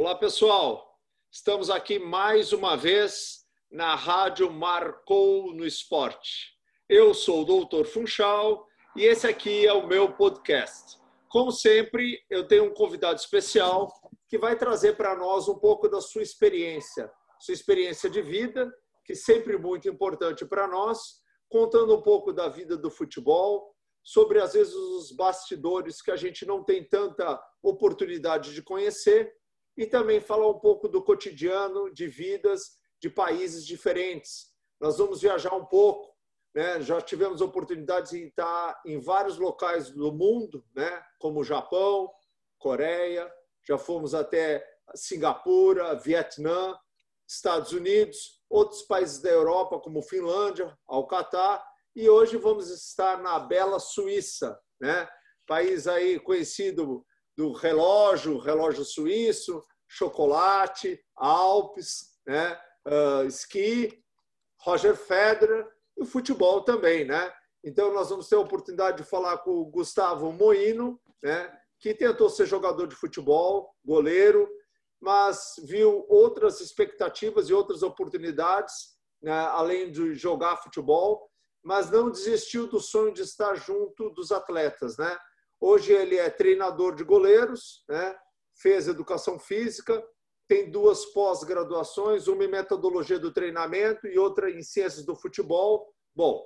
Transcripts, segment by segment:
Olá, pessoal. Estamos aqui mais uma vez na Rádio Marcou no Esporte. Eu sou o Doutor Funchal e esse aqui é o meu podcast. Como sempre, eu tenho um convidado especial que vai trazer para nós um pouco da sua experiência, sua experiência de vida, que é sempre muito importante para nós, contando um pouco da vida do futebol, sobre às vezes os bastidores que a gente não tem tanta oportunidade de conhecer e também falar um pouco do cotidiano de vidas de países diferentes. Nós vamos viajar um pouco, né? já tivemos oportunidades de estar em vários locais do mundo, né? como Japão, Coreia, já fomos até Singapura, Vietnã, Estados Unidos, outros países da Europa, como Finlândia, Alcatar, e hoje vamos estar na bela Suíça, né? país aí conhecido do relógio, relógio suíço, chocolate, Alpes, né? Uh, esqui, Roger Federer e futebol também, né? Então nós vamos ter a oportunidade de falar com o Gustavo Moino, né? Que tentou ser jogador de futebol, goleiro, mas viu outras expectativas e outras oportunidades, né? além de jogar futebol, mas não desistiu do sonho de estar junto dos atletas, né? Hoje ele é treinador de goleiros, né? fez educação física, tem duas pós-graduações, uma em metodologia do treinamento e outra em ciências do futebol. Bom,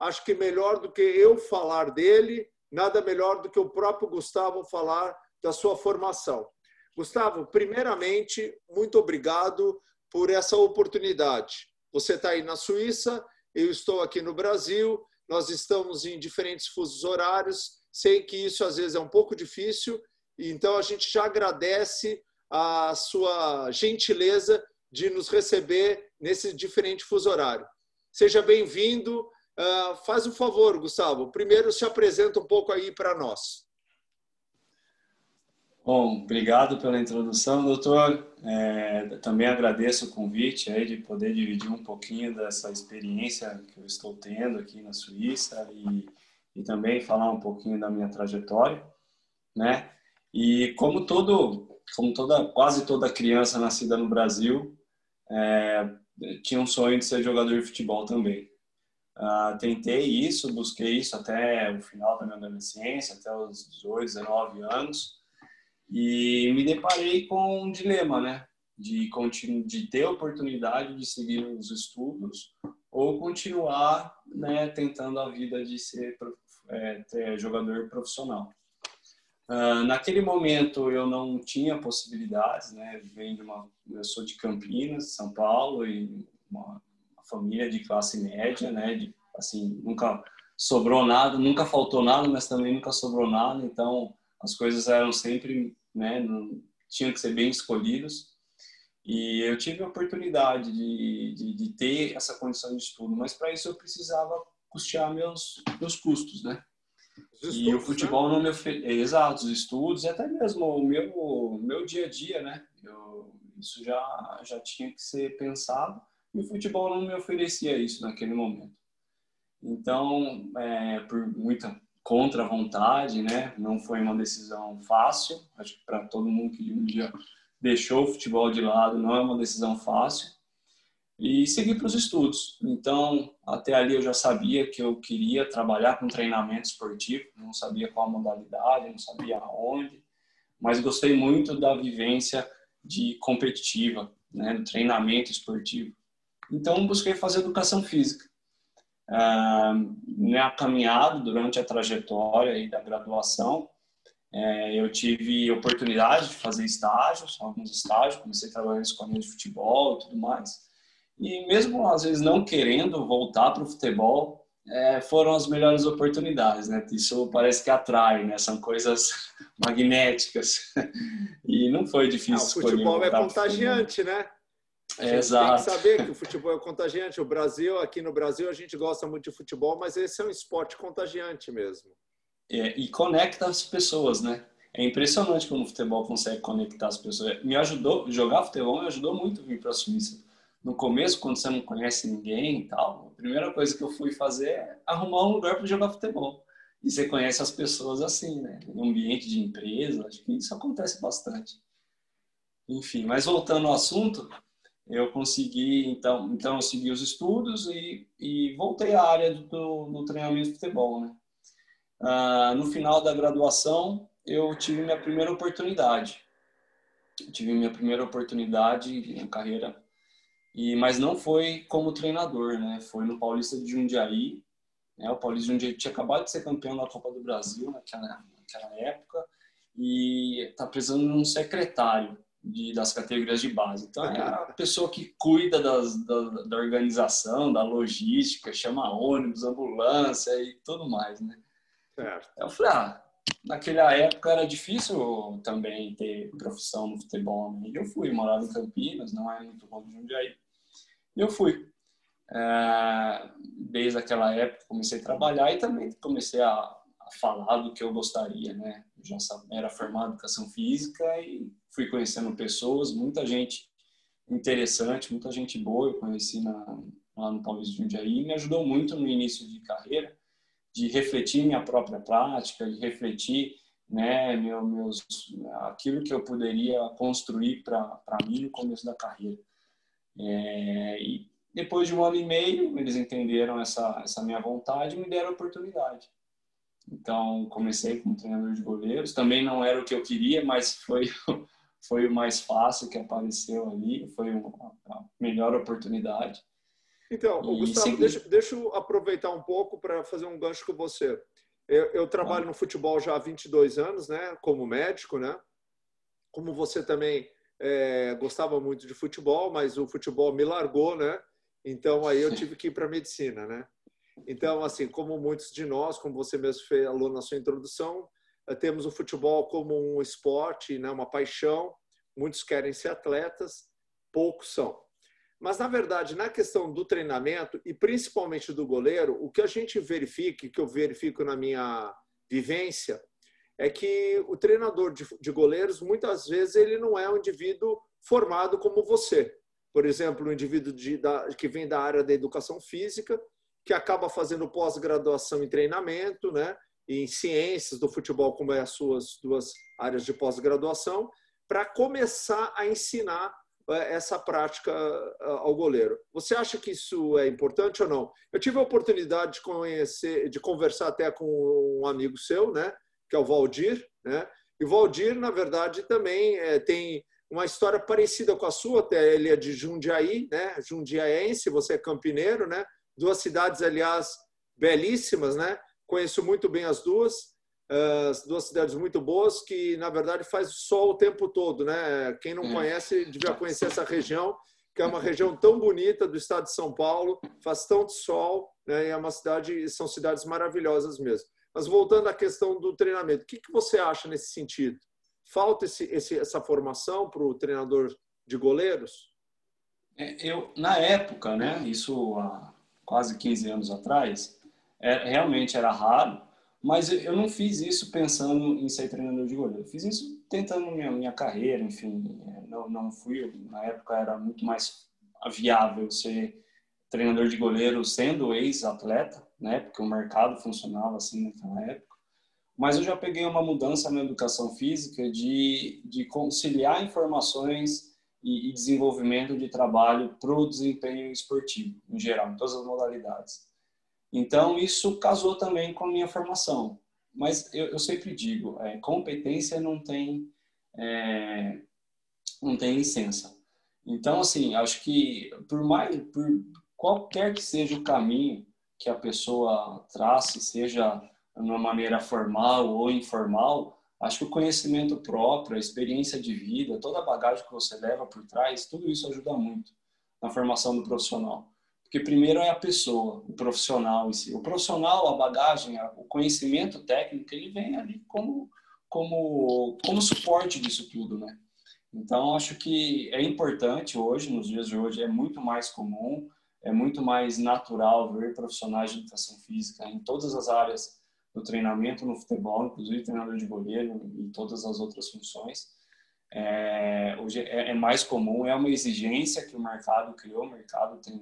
acho que melhor do que eu falar dele, nada melhor do que o próprio Gustavo falar da sua formação. Gustavo, primeiramente, muito obrigado por essa oportunidade. Você está aí na Suíça, eu estou aqui no Brasil, nós estamos em diferentes fusos horários, Sei que isso às vezes é um pouco difícil, então a gente já agradece a sua gentileza de nos receber nesse diferente fuso horário. Seja bem-vindo. Uh, faz um favor, Gustavo. Primeiro se apresenta um pouco aí para nós. Bom, obrigado pela introdução, doutor. É, também agradeço o convite aí de poder dividir um pouquinho dessa experiência que eu estou tendo aqui na Suíça e e também falar um pouquinho da minha trajetória, né? E como todo, como toda, quase toda criança nascida no Brasil, é, tinha um sonho de ser jogador de futebol também. Uh, tentei isso, busquei isso até o final da minha adolescência, até os 18, 19 anos, e me deparei com um dilema, né? De, de ter oportunidade de seguir os estudos ou continuar né, tentando a vida de ser é, jogador profissional. Uh, naquele momento eu não tinha possibilidades, né? Venho de uma, eu sou de Campinas, São Paulo e uma, uma família de classe média, né? De, assim nunca sobrou nada, nunca faltou nada, mas também nunca sobrou nada. Então as coisas eram sempre, né? Não, tinham que ser bem escolhidas. E eu tive a oportunidade de, de, de ter essa condição de estudo, mas para isso eu precisava custear meus, meus custos, né? Estudos, e o futebol né? não me oferece... Exato, os estudos e até mesmo o meu, meu dia a dia, né? Eu, isso já, já tinha que ser pensado e o futebol não me oferecia isso naquele momento. Então, é, por muita contra vontade, né? Não foi uma decisão fácil. Acho que para todo mundo que um dia deixou o futebol de lado, não é uma decisão fácil e segui para os estudos. Então, até ali eu já sabia que eu queria trabalhar com treinamento esportivo, não sabia qual modalidade, não sabia aonde, mas gostei muito da vivência de competitiva, né, do treinamento esportivo. Então, busquei fazer educação física. Ah, na caminhada, durante a trajetória da graduação, é, eu tive oportunidade de fazer estágios, alguns estágios, comecei a trabalhar em escolinha de futebol e tudo mais. E mesmo às vezes não querendo voltar para o futebol, é, foram as melhores oportunidades, né? Isso parece que atrai, né? São coisas magnéticas. E não foi difícil. Ah, o futebol é contagiante, né? É, exato. Tem que saber que o futebol é contagiante. O Brasil, aqui no Brasil, a gente gosta muito de futebol, mas esse é um esporte contagiante mesmo. É, e conecta as pessoas, né? É impressionante como o futebol consegue conectar as pessoas. Me ajudou, jogar futebol me ajudou muito vir para a Suíça no começo, quando você não conhece ninguém e tal, a primeira coisa que eu fui fazer é arrumar um lugar para jogar futebol. E você conhece as pessoas assim, né? No ambiente de empresa, acho que isso acontece bastante. enfim, mas voltando ao assunto, eu consegui, então, então eu segui os estudos e, e voltei à área do, do treinamento de futebol, né? Ah, no final da graduação, eu tive minha primeira oportunidade. Eu tive minha primeira oportunidade na carreira, e mas não foi como treinador, né? Foi no Paulista de Jundiaí. Né? O Paulista de Jundiaí tinha acabado de ser campeão da Copa do Brasil naquela, naquela época e está precisando de um secretário de, das categorias de base. Então, é a pessoa que cuida das, da, da, organização, da logística, chama ônibus, ambulância e tudo mais, né? Certo. Eu falei, ah, naquela época era difícil também ter profissão no futebol. Né? Eu fui, morava em Campinas, não é muito longe de Jundiaí. E eu fui. É, desde aquela época comecei a trabalhar e também comecei a, a falar do que eu gostaria, né? já era formado em educação física e fui conhecendo pessoas, muita gente interessante, muita gente boa eu conheci na, lá no Paulista de Jundiaí e me ajudou muito no início de carreira de refletir minha própria prática, de refletir né, meu, meus, aquilo que eu poderia construir para mim no começo da carreira. É, e depois de um ano e meio, eles entenderam essa, essa minha vontade e me deram a oportunidade. Então, comecei como treinador de goleiros. Também não era o que eu queria, mas foi, foi o mais fácil que apareceu ali. Foi a melhor oportunidade. Então, Gustavo, deixa, deixa eu aproveitar um pouco para fazer um gancho com você. Eu, eu trabalho ah. no futebol já há 22 anos, né, como médico, né? Como você também é, gostava muito de futebol, mas o futebol me largou, né? Então aí eu tive que ir para medicina, né? Então, assim, como muitos de nós, como você mesmo falou na sua introdução, eh, temos o futebol como um esporte, né, uma paixão. Muitos querem ser atletas, poucos são. Mas, na verdade, na questão do treinamento e principalmente do goleiro, o que a gente verifica, que eu verifico na minha vivência, é que o treinador de, de goleiros, muitas vezes, ele não é um indivíduo formado como você. Por exemplo, um indivíduo de, da, que vem da área da educação física, que acaba fazendo pós-graduação em treinamento, né? em ciências do futebol, como é as suas duas áreas de pós-graduação, para começar a ensinar essa prática é, ao goleiro. Você acha que isso é importante ou não? Eu tive a oportunidade de conhecer, de conversar até com um amigo seu, né, que é o Valdir, né? E o Valdir, na verdade, também é, tem uma história parecida com a sua, até ele é de Jundiaí, né? Jundiaense, você é campineiro, né? Duas cidades, aliás, belíssimas, né? Conheço muito bem as duas as duas cidades muito boas que na verdade faz sol o tempo todo, né? Quem não é. conhece devia conhecer essa região, que é uma região tão bonita do estado de São Paulo, faz tanto sol, né? E é uma cidade, são cidades maravilhosas mesmo. Mas voltando à questão do treinamento, o que, que você acha nesse sentido? Falta esse, esse, essa formação para o treinador de goleiros? É, eu na época, né? Isso há quase 15 anos atrás, é, realmente era raro mas eu não fiz isso pensando em ser treinador de goleiro. Eu fiz isso tentando minha, minha carreira, enfim. É, não, não fui, na época era muito mais viável ser treinador de goleiro sendo ex-atleta, né? Porque o mercado funcionava assim naquela época. Mas eu já peguei uma mudança na educação física de, de conciliar informações e, e desenvolvimento de trabalho para o desempenho esportivo, em geral, em todas as modalidades. Então, isso casou também com a minha formação. Mas eu, eu sempre digo, é, competência não tem, é, não tem licença. Então, assim, acho que por mais, por qualquer que seja o caminho que a pessoa trace, seja de uma maneira formal ou informal, acho que o conhecimento próprio, a experiência de vida, toda a bagagem que você leva por trás, tudo isso ajuda muito na formação do profissional. Porque primeiro é a pessoa, o profissional em si. O profissional, a bagagem, o conhecimento técnico, ele vem ali como, como, como suporte disso tudo, né? Então, acho que é importante hoje, nos dias de hoje, é muito mais comum, é muito mais natural ver profissionais de educação física em todas as áreas do treinamento no futebol, inclusive treinador de goleiro e todas as outras funções. É, hoje é, é mais comum, é uma exigência que o mercado criou, o mercado tem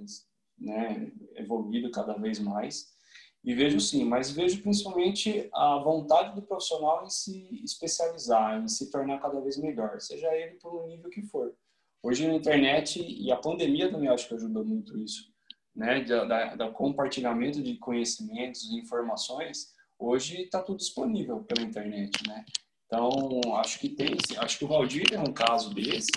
né, evoluído cada vez mais. E vejo sim, mas vejo principalmente a vontade do profissional em se especializar, em se tornar cada vez melhor, seja ele por um nível que for. Hoje na internet e a pandemia também acho que ajudou muito isso, né? Da compartilhamento de conhecimentos, informações. Hoje está tudo disponível pela internet, né? Então acho que tem, acho que o Valdir é um caso desse.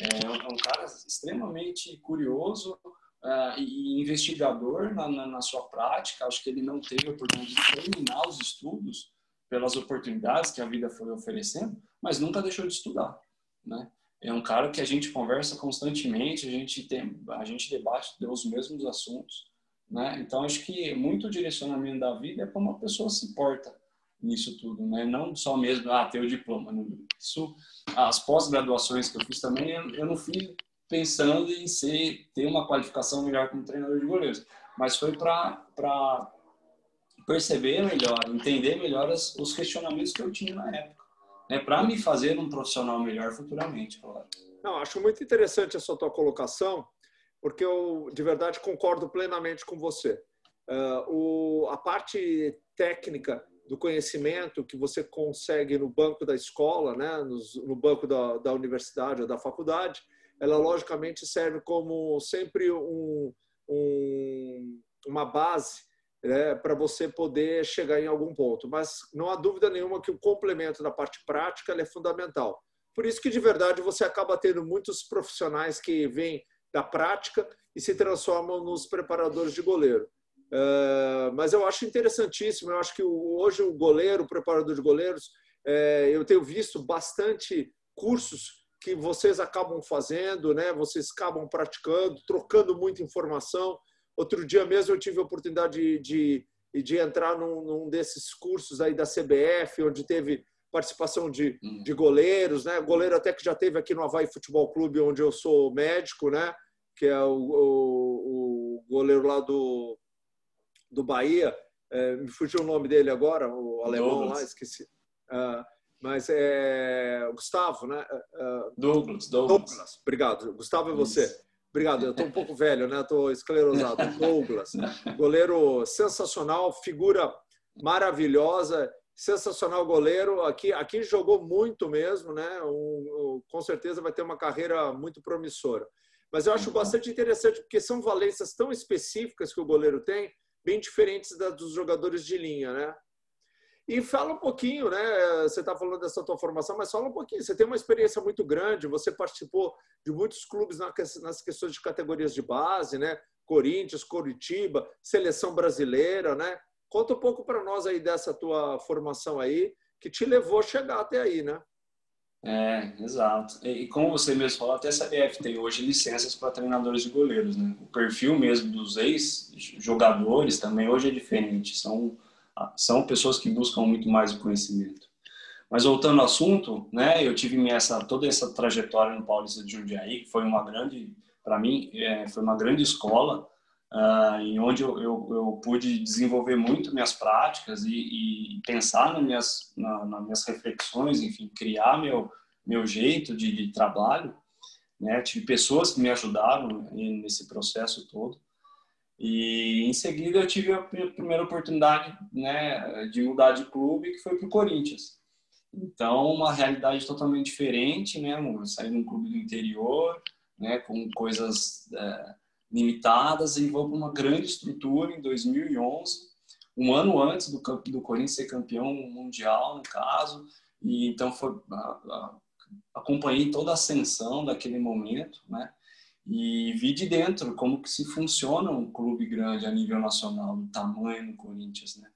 É um, é um cara extremamente curioso, uh, e investigador na, na, na, sua prática. Acho que ele não teve a oportunidade de terminar os estudos pelas oportunidades que a vida foi oferecendo, mas nunca deixou de estudar, né? É um cara que a gente conversa constantemente, a gente tem, a gente debate os mesmos assuntos, né? Então acho que muito direcionamento da vida é como uma pessoa se porta nisso tudo, né? Não só mesmo ah ter o diploma. Isso, as pós-graduações que eu fiz também eu não fiz pensando em ser ter uma qualificação melhor como treinador de goleiros, mas foi para perceber melhor, entender melhor os questionamentos que eu tinha na época, né, para me fazer um profissional melhor futuramente, claro. Não, acho muito interessante essa tua colocação, porque eu de verdade concordo plenamente com você. Uh, o, a parte técnica do conhecimento que você consegue no banco da escola, né, no, no banco da, da universidade ou da faculdade, ela logicamente serve como sempre um, um, uma base né, para você poder chegar em algum ponto. Mas não há dúvida nenhuma que o complemento da parte prática é fundamental. Por isso que, de verdade, você acaba tendo muitos profissionais que vêm da prática e se transformam nos preparadores de goleiro. Uh, mas eu acho interessantíssimo. Eu acho que hoje o goleiro, o preparador de goleiros, é, eu tenho visto bastante cursos que vocês acabam fazendo, né? Vocês acabam praticando, trocando muita informação. Outro dia mesmo eu tive a oportunidade de, de, de entrar num, num, desses cursos aí da CBF, onde teve participação de, hum. de goleiros, né? Goleiro até que já teve aqui no Havaí Futebol Clube, onde eu sou médico, né? Que é o, o, o goleiro lá do, do Bahia. É, me fugiu o nome dele agora, o alemão Douglas. lá, esqueci. Uh, mas é Gustavo, né? Douglas, Douglas. Douglas, obrigado. Gustavo é você. Obrigado. Eu estou um pouco velho, né? Estou esclerosado. Douglas, goleiro sensacional, figura maravilhosa, sensacional goleiro. Aqui, aqui jogou muito mesmo, né? Um, um, com certeza vai ter uma carreira muito promissora. Mas eu acho uhum. bastante interessante porque são valências tão específicas que o goleiro tem, bem diferentes das dos jogadores de linha, né? E fala um pouquinho, né? Você está falando dessa tua formação, mas fala um pouquinho. Você tem uma experiência muito grande, você participou de muitos clubes nas questões de categorias de base, né? Corinthians, Coritiba, seleção brasileira, né? Conta um pouco para nós aí dessa tua formação aí, que te levou a chegar até aí, né? É, exato. E como você mesmo falou, até a CBF tem hoje licenças para treinadores de goleiros, né? O perfil mesmo dos ex-jogadores também hoje é diferente. São são pessoas que buscam muito mais o conhecimento. Mas voltando ao assunto, né, eu tive essa toda essa trajetória no Paulista de Jundiaí, que foi uma grande, para mim, é, foi uma grande escola, uh, em onde eu, eu, eu, pude desenvolver muito minhas práticas e, e pensar nas minhas, na, nas minhas reflexões, enfim, criar meu meu jeito de, de trabalho. Né? Tive pessoas que me ajudaram nesse processo todo. E em seguida eu tive a primeira oportunidade né, de mudar de clube, que foi para o Corinthians. Então, uma realidade totalmente diferente, né? Sair de um clube do interior, né, com coisas é, limitadas, e vou para uma grande estrutura em 2011, um ano antes do, do Corinthians ser campeão mundial, no caso. E então foi a, a, acompanhei toda a ascensão daquele momento, né? E vi de dentro como que se funciona um clube grande a nível nacional, do tamanho do Corinthians, né?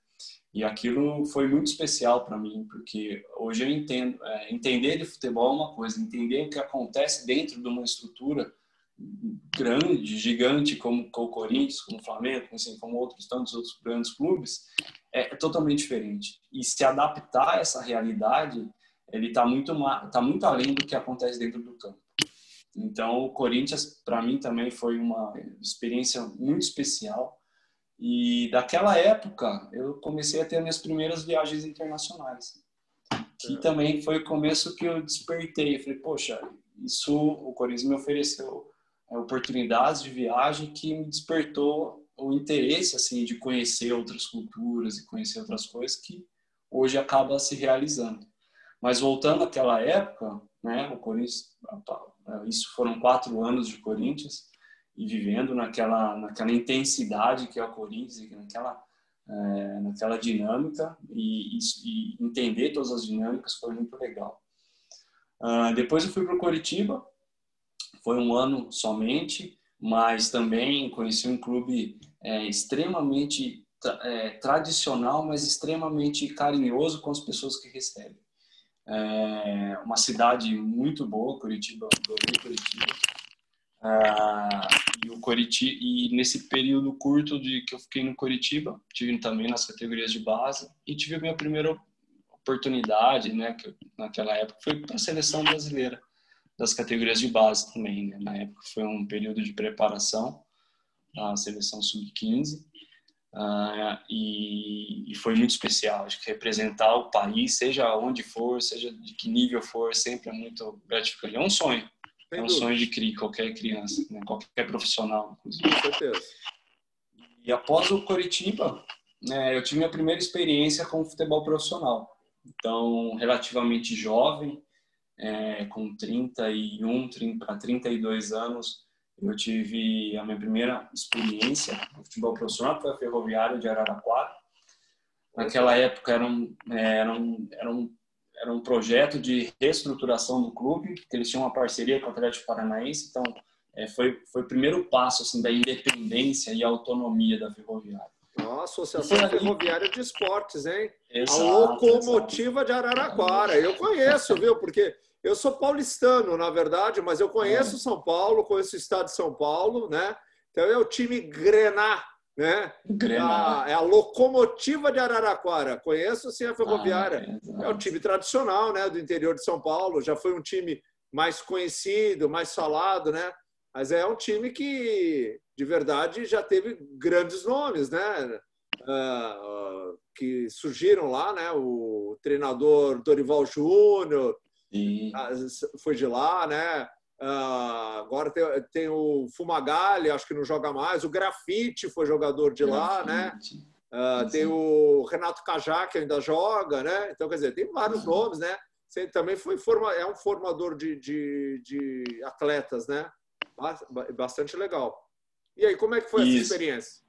E aquilo foi muito especial para mim, porque hoje eu entendo, é, entender de futebol é uma coisa, entender o que acontece dentro de uma estrutura grande, gigante como, como o Corinthians, como o Flamengo, assim, como outros tantos outros grandes clubes, é, é totalmente diferente. E se adaptar a essa realidade, ele está muito, tá muito além do que acontece dentro do campo. Então, o Corinthians, para mim, também foi uma experiência muito especial. E daquela época, eu comecei a ter minhas primeiras viagens internacionais. Que é. também foi o começo que eu despertei. Falei, poxa, isso o Corinthians me ofereceu é, oportunidades de viagem que me despertou o interesse assim de conhecer outras culturas e conhecer outras coisas que hoje acaba se realizando. Mas voltando àquela época, né, o Corinthians, isso foram quatro anos de Corinthians e vivendo naquela naquela intensidade que é o Corinthians, naquela é, naquela dinâmica e, e, entender todas as dinâmicas foi muito legal. Uh, depois eu fui para o Coritiba, foi um ano somente, mas também conheci um clube é, extremamente é, tradicional, mas extremamente carinhoso com as pessoas que recebem. É uma cidade muito boa, Curitiba, Curitiba. Ah, e o Coritiba e nesse período curto de que eu fiquei no Coritiba tive também nas categorias de base e tive a minha primeira oportunidade né que naquela época foi para a seleção brasileira das categorias de base também né? na época foi um período de preparação da seleção sub 15 uh, e, e, foi muito especial acho que representar o país seja onde for seja de que nível for sempre é muito gratificante é um sonho sem é um sonho de qualquer criança, né? qualquer profissional, inclusive. Com certeza. E após o Coritiba, né, eu tive minha primeira experiência com futebol profissional. Então, relativamente jovem, é, com 31 para 32 anos, eu tive a minha primeira experiência no futebol profissional, foi a Ferroviária de Araraquara. Naquela época era um, é, era um, era um era um projeto de reestruturação do clube, que eles tinham uma parceria com o Atlético Paranaense, então é, foi foi o primeiro passo assim da independência e autonomia da Ferroviária. Nossa, Associação Ferroviária de Esportes, hein? Exato, a locomotiva exato. de Araraquara. Eu conheço, viu? Porque eu sou paulistano, na verdade, mas eu conheço é. São Paulo, conheço o estado de São Paulo, né? Então é o time Grená, né? A, é a locomotiva de Araraquara. Conheço sim a Ferroviária. Ah, é, é, o time tradicional, né, do interior de São Paulo. Já foi um time mais conhecido, mais falado, né? Mas é um time que, de verdade, já teve grandes nomes, né? Uh, que surgiram lá, né? O treinador Dorival Júnior foi de lá, né? Uh, agora tem, tem, o Fumagalli, acho que não joga mais. O Grafite foi jogador de lá, né? Uh, tem o Renato Cajá, que ainda joga, né? Então, quer dizer, tem vários uhum. nomes, né? Você também foi forma, é um formador de, de, de, atletas, né? Bastante legal. E aí, como é que foi Isso. essa experiência?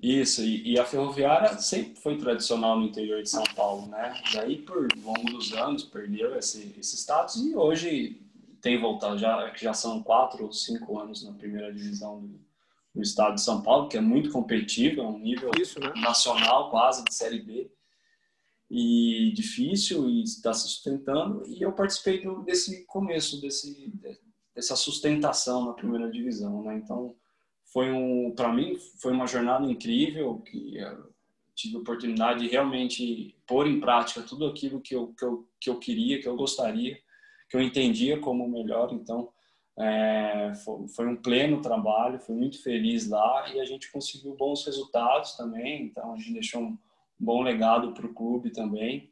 Isso, e, e, a Ferroviária sempre foi tradicional no interior de São Paulo, né? Daí, por longo dos anos, perdeu esse, esse status e hoje tem voltado, já, já são quatro ou cinco anos na primeira divisão do, do estado de São Paulo, que é muito competitivo, é um nível Isso, né? nacional quase de Série B e difícil e está se sustentando e eu participei do, desse começo desse dessa sustentação na primeira divisão né então foi um para mim foi uma jornada incrível que tive a oportunidade de realmente pôr em prática tudo aquilo que eu que eu, que eu queria que eu gostaria que eu entendia como melhor. Então, é, foi, foi, um pleno trabalho, fui muito feliz lá e a gente conseguiu bons resultados também. Então, a gente deixou um bom legado para o clube também,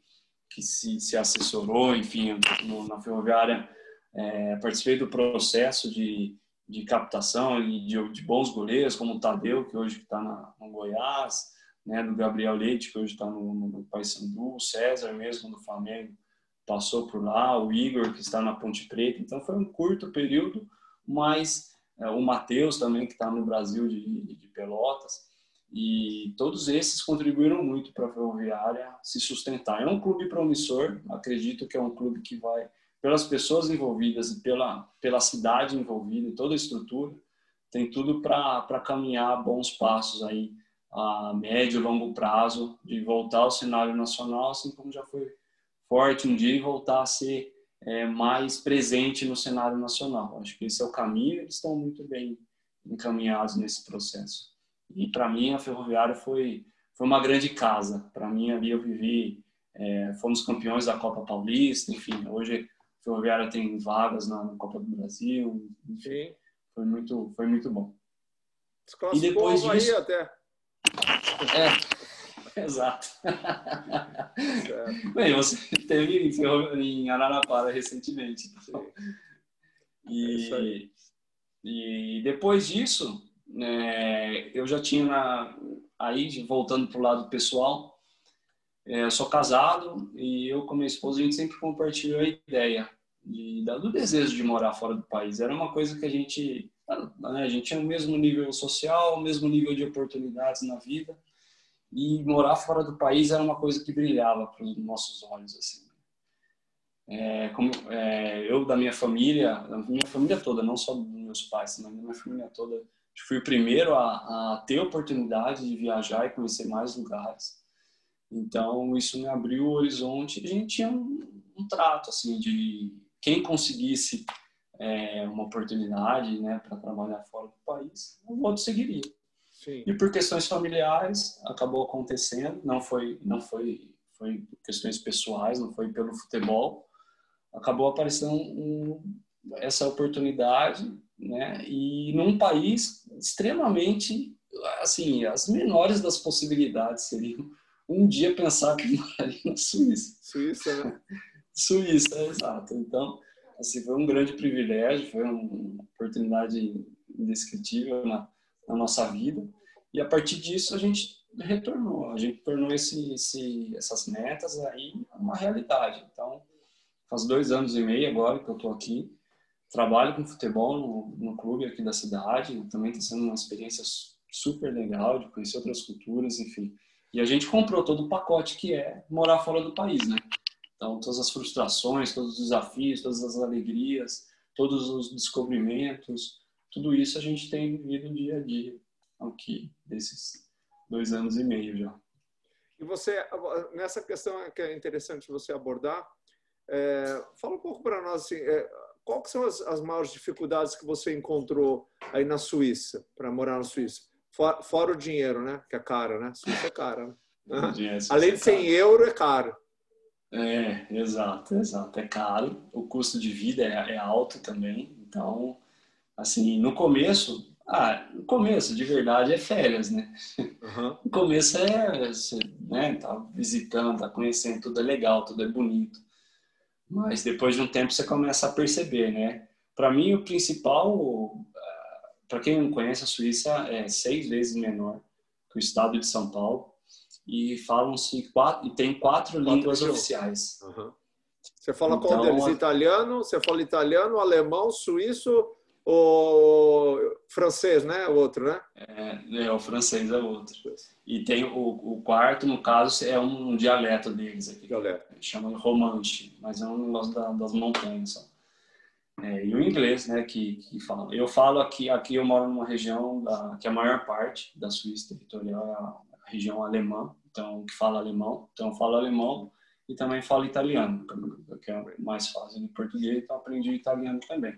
que se, se assessorou, enfim, no, na Ferroviária. É, participei do processo de, de captação e de, de, bons goleiros, como o Tadeu, que hoje está no Goiás, né, do Gabriel Leite, que hoje está no, no Paysandu, o César mesmo do Flamengo, passou por lá, o Igor, que está na Ponte Preta. Então, foi um curto período, mas é, o Matheus também, que está no Brasil de, de, Pelotas. E todos esses contribuíram muito para a Ferroviária se sustentar. É um clube promissor, acredito que é um clube que vai, pelas pessoas envolvidas e pela, pela cidade envolvida e toda a estrutura, tem tudo para caminhar bons passos aí a médio e longo prazo de voltar ao cenário nacional, assim como já foi forte um dia e voltar a ser é, mais presente no cenário nacional. Acho que esse é o caminho, eles estão muito bem encaminhados nesse processo. E para mim a Ferroviária foi foi uma grande casa. Para mim ali eu vivi, é, fomos campeões da Copa Paulista, enfim, hoje Ferroviária tem vagas na, na Copa do Brasil, enfim, foi muito foi muito bom. E depois disso, até. É, Exato. Bem, você teve em Araraquara recentemente. Então. E, é e depois disso, é, eu já tinha na, aí voltando para o lado pessoal, é, eu sou casado e eu com minha esposa a gente sempre compartilhou a ideia de, do desejo de morar fora do país. Era uma coisa que a gente né, a gente tinha o mesmo nível social, o mesmo nível de oportunidades na vida e morar fora do país era uma coisa que brilhava para os nossos olhos assim. É, como é, eu da minha família, da minha família toda, não só dos meus pais, mas da minha família toda, fui o primeiro a, a ter oportunidade de viajar e conhecer mais lugares. Então isso me abriu o horizonte. A gente tinha um, um trato assim de quem conseguisse é, uma oportunidade, né, para trabalhar fora do país, o outro seguiria. Sim. E por questões familiares acabou acontecendo. Não foi, não foi, foi questões pessoais, não foi pelo futebol. Acabou aparecendo um, essa oportunidade, né? E num país extremamente, assim, as menores das possibilidades seriam um dia pensar que moraria na Suíça. Suíça, né? Suíça, exato. Então, assim, foi um grande privilégio, foi uma oportunidade indescritível na, na nossa vida. E a partir disso a gente retornou, a gente tornou esse, esse, essas metas aí uma realidade. Então, faz dois anos e meio agora que eu estou aqui trabalho com futebol no, no clube aqui da cidade, também está sendo uma experiência super legal de conhecer outras culturas, enfim. E a gente comprou todo o pacote que é morar fora do país, né? Então, todas as frustrações, todos os desafios, todas as alegrias, todos os descobrimentos, tudo isso a gente tem vivido dia a dia aqui, desses dois anos e meio já. E você, nessa questão que é interessante você abordar, é, fala um pouco para nós, assim, é, são as, as maiores dificuldades que você encontrou aí na Suíça, para morar na Suíça? Fora, fora, o dinheiro, né? Que é caro, né? Suíça é cara. Né? Além de 100 é euro, é caro. É, exato, exato. É caro. O custo de vida é, é alto também. Então, assim, no começo, ah, no começo, de verdade, é férias, né? Uhum. No começo é, você, né, tá visitando, tá conhecendo, tudo é legal, tudo é bonito. Mas depois de um tempo você começa a perceber, né? Para mim, o principal, para quem não conhece, a Suíça é seis vezes menor que o estado de São Paulo e falam-se quatro, e tem quatro, quatro línguas oficiais. Uhum. Você fala então, qual deles? Italiano? Você fala italiano, alemão, suíço ou francês, né? O outro, né? É, é o francês é outro. E tem o, o, quarto, no caso, é um dialeto deles aqui. Dialeto. Chama Romanche, mas é um negócio da, das montanhas. Só. É, e o inglês, né, que, que fala. Eu falo aqui, aqui eu moro numa região da, que a maior parte da Suíça territorial é a, região alemã, então que fala alemão. Então eu falo alemão e também falo italiano, que é mais fácil de português, então aprendi italiano também.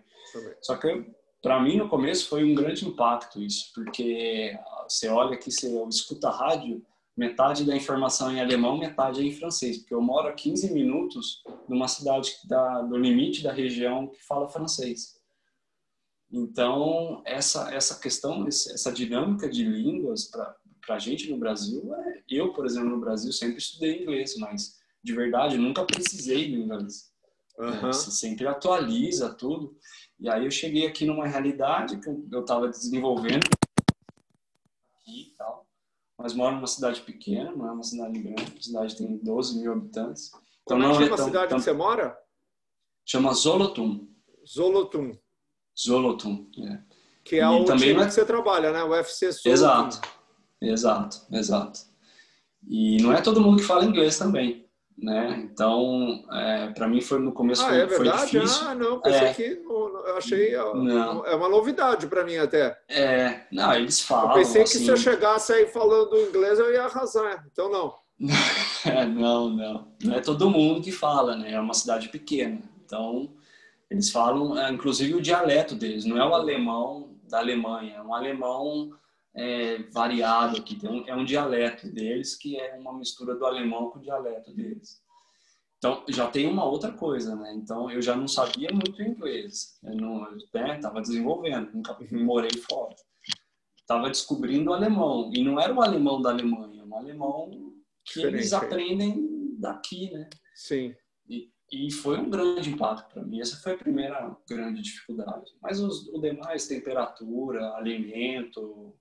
Só que para mim no começo foi um grande impacto isso, porque você olha aqui, você escuta a rádio, metade da informação é em alemão, metade é em francês, porque eu moro a 15 minutos numa cidade dá do limite da região que fala francês. Então, essa essa questão, essa dinâmica de línguas para a gente no Brasil, é, eu, por exemplo, no Brasil sempre estudei inglês, mas de verdade nunca precisei do inglês. Uhum. Você sempre atualiza tudo. E aí eu cheguei aqui numa realidade que eu estava desenvolvendo. Mas moro numa cidade pequena, não é uma cidade grande. A cidade tem 12 mil habitantes. Então Como é chama é tão, a cidade tão... que você mora? Chama Zolotum. Zolotum. Zolotum, é. Que é e o time é... que você trabalha, né? O UFC Zolotum. Exato, exato, exato. E não é todo mundo que fala inglês também né? Então, é, para mim foi no começo ah, foi, é verdade? foi difícil. Ah, não, pensei é. que eu achei não. é uma novidade para mim até. É, não, eles falam. Eu pensei que assim... se eu chegasse aí falando inglês eu ia arrasar, então não. não, não, não é todo mundo que fala, né? É uma cidade pequena, então eles falam, é, inclusive o dialeto deles, não é o alemão da Alemanha, é um alemão é, variado aqui. Tem um, é um dialeto deles que é uma mistura do alemão com o dialeto deles. Então, já tem uma outra coisa, né? Então, eu já não sabia muito inglês. Eu não né? desenvolvendo, nunca uhum. morei fora. Estava descobrindo o alemão. E não era o alemão da Alemanha, é um alemão que Diferente. eles aprendem daqui, né? Sim. E, e foi um grande impacto para mim. Essa foi a primeira grande dificuldade. Mas os, o demais, temperatura, alimento,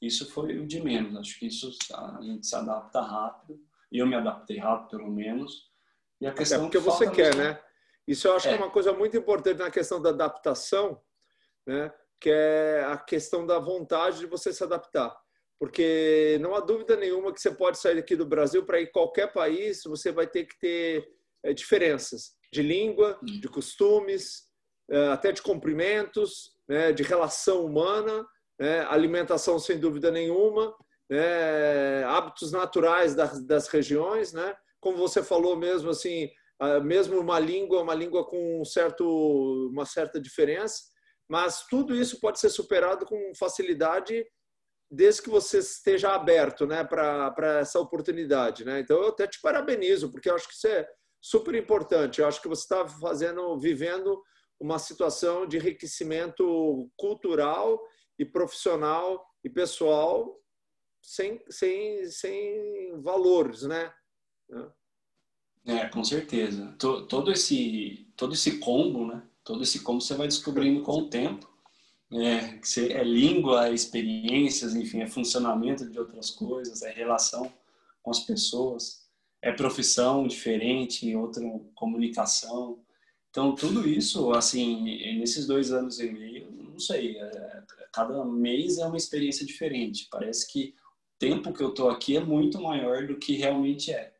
isso foi o de menos. Acho que isso a gente se adapta rápido. Eu me adaptei rápido, pelo menos. E a questão é porque você quer, mesmo... né? Isso eu acho é. que é uma coisa muito importante na questão da adaptação, né? Que é a questão da vontade de você se adaptar. Porque não há dúvida nenhuma que você pode sair aqui do Brasil para ir qualquer país, você vai ter que ter é, diferenças de língua, hum. de costumes, é, até de cumprimentos, né, de relação humana, né, alimentação sem dúvida nenhuma, né, hábitos naturais das, das regiões, né? Como você falou mesmo, assim, mesmo uma língua, uma língua com um certo, uma certa diferença, mas tudo isso pode ser superado com facilidade desde que você esteja aberto né, para essa oportunidade. Né? Então, eu até te parabenizo, porque eu acho que isso é super importante. Eu acho que você está fazendo, vivendo uma situação de enriquecimento cultural e profissional e pessoal sem, sem, sem valores, né? É, com certeza. Todo esse, todo esse combo, né? Todo esse combo você vai descobrindo com o tempo. É, é língua, é experiências, enfim, é funcionamento de outras coisas, é relação com as pessoas é profissão diferente, outra comunicação. Então, tudo isso, assim, nesses dois anos e meio, não sei, é, cada mês é uma experiência diferente. Parece que o tempo que eu estou aqui é muito maior do que realmente é.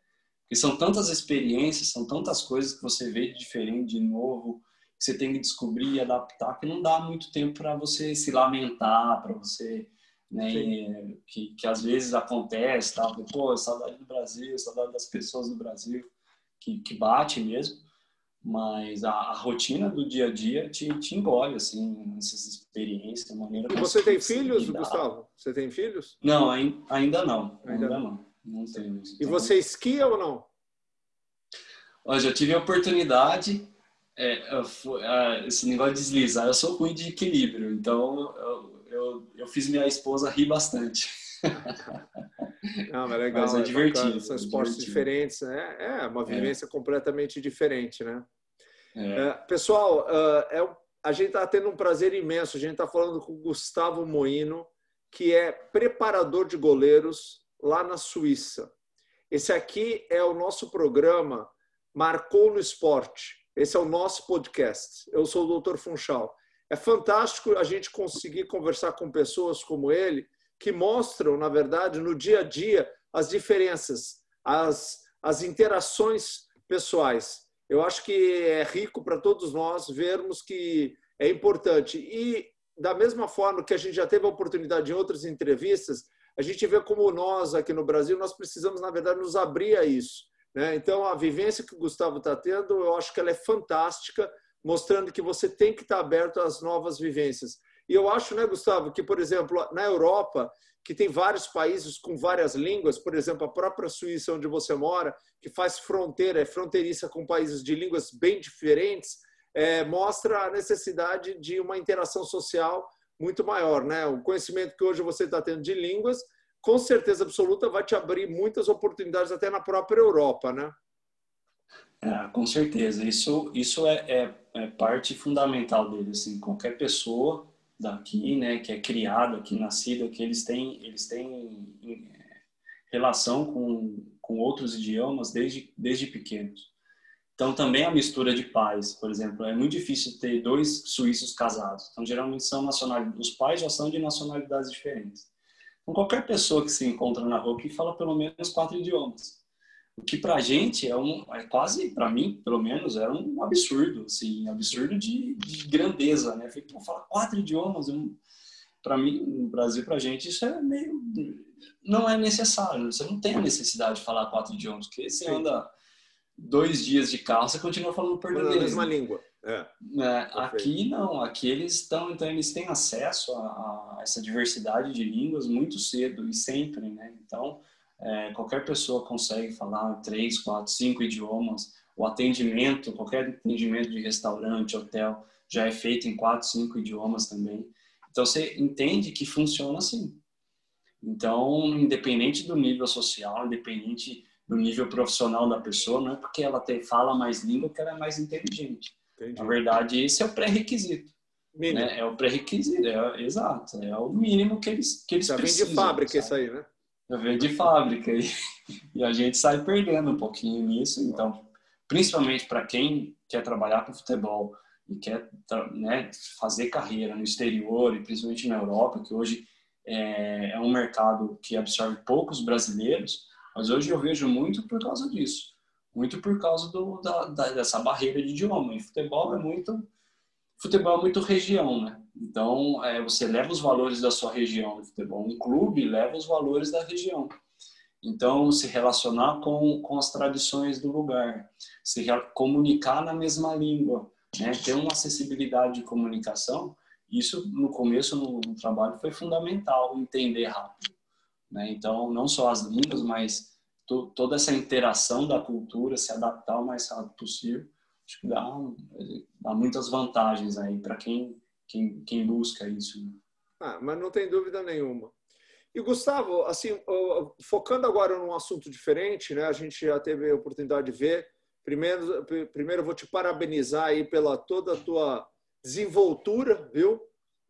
Porque são tantas experiências, são tantas coisas que você vê de diferente, de novo, que você tem que descobrir e adaptar, que não dá muito tempo para você se lamentar, para você né? que, que às vezes acontece, tá? Pô, saudade do Brasil, saudade das pessoas do Brasil, que, que bate mesmo. Mas a, a rotina do dia a dia te, te engole, assim, essas experiências, maneira E você tem filhos, Gustavo? Você tem filhos? Não, ainda não. Ainda, ainda não. Não tenho. Então... E você esquia ou não? Olha, já tive a oportunidade, é, eu, é, esse negócio de deslizar, eu sou ruim de equilíbrio, então eu, eu, eu fiz minha esposa rir bastante. Não, mas é legal. Mas é, é divertido. Bacana. São é esportes divertido. diferentes, né? É uma é. vivência é. completamente diferente, né? É. pessoal, é, a gente está tendo um prazer imenso. A gente está falando com o Gustavo Moino, que é preparador de goleiros lá na Suíça. Esse aqui é o nosso programa Marcou no Esporte. Esse é o nosso podcast. Eu sou o Dr. Funchal. É fantástico a gente conseguir conversar com pessoas como ele, que mostram, na verdade, no dia a dia, as diferenças, as, as interações pessoais. Eu acho que é rico para todos nós vermos que é importante. E, da mesma forma que a gente já teve a oportunidade em outras entrevistas, a gente vê como nós, aqui no Brasil, nós precisamos, na verdade, nos abrir a isso. Né? Então, a vivência que o Gustavo está tendo, eu acho que ela é fantástica mostrando que você tem que estar aberto às novas vivências. E eu acho, né, Gustavo, que, por exemplo, na Europa, que tem vários países com várias línguas, por exemplo, a própria Suíça, onde você mora, que faz fronteira, é fronteiriça com países de línguas bem diferentes, é, mostra a necessidade de uma interação social muito maior. Né? O conhecimento que hoje você está tendo de línguas, com certeza absoluta, vai te abrir muitas oportunidades até na própria Europa. Né? É, com certeza. Isso, isso é, é, é, parte fundamental dele. Assim, qualquer pessoa daqui, né, que é criada aqui, nascida aqui, eles têm, eles têm é, relação com, com outros idiomas desde, desde pequenos. Então, também a mistura de pais, por exemplo, é muito difícil ter dois suíços casados. Então, geralmente são nacionalidades, os pais já são de nacionalidades diferentes. Então, qualquer pessoa que se encontra na rua que fala pelo menos quatro idiomas. O que para a gente é um, é quase, para mim, pelo menos, era um absurdo, assim, absurdo de, de grandeza, né? Falei, pô, falar quatro idiomas, para mim, no Brasil, para a gente, isso é meio, não é necessário. Você não tem a necessidade de falar quatro idiomas, porque você Sim. anda dois dias de carro, você continua falando português. Na mesma né? língua. É. É, aqui não, aqui eles estão, então eles têm acesso a, a, essa diversidade de línguas muito cedo e sempre, né? Então é, qualquer pessoa consegue falar três, quatro, cinco idiomas. O atendimento, qualquer atendimento de restaurante, hotel, já é feito em quatro, cinco idiomas também. Então você entende que funciona assim. Então, independente do nível social, independente do nível profissional da pessoa, não é porque ela te, fala mais língua que ela é mais inteligente. Entendi. Na verdade, esse é o pré-requisito. Né? É o pré-requisito, é, exato. É o mínimo que eles, que eles Já precisam. vem de fábrica sabe? isso aí, né? Já vem de fábrica. E, e a gente sai perdendo um pouquinho nisso. Então, principalmente para quem quer trabalhar com futebol e quer né, fazer carreira no exterior e principalmente na Europa, que hoje é, é um mercado que absorve poucos brasileiros, mas hoje eu vejo muito por causa disso, muito por causa do, da, da, dessa barreira de idioma. E futebol é muito, futebol é muito região, né? Então é, você leva os valores da sua região no futebol. Um clube leva os valores da região. Então, se relacionar com, com as tradições do lugar, se comunicar na mesma língua, né? ter uma acessibilidade de comunicação, isso no começo no, no trabalho foi fundamental, entender rápido. Né? Então, não só as línguas, mas to, toda essa interação da cultura, se adaptar o mais rápido possível, acho que dá, dá muitas vantagens aí para quem, quem, quem busca isso. Né? Ah, mas não tem dúvida nenhuma. E Gustavo, assim, focando agora num assunto diferente, né? A gente já teve a oportunidade de ver. Primeiro, primeiro vou te parabenizar aí pela toda a tua desenvoltura, viu?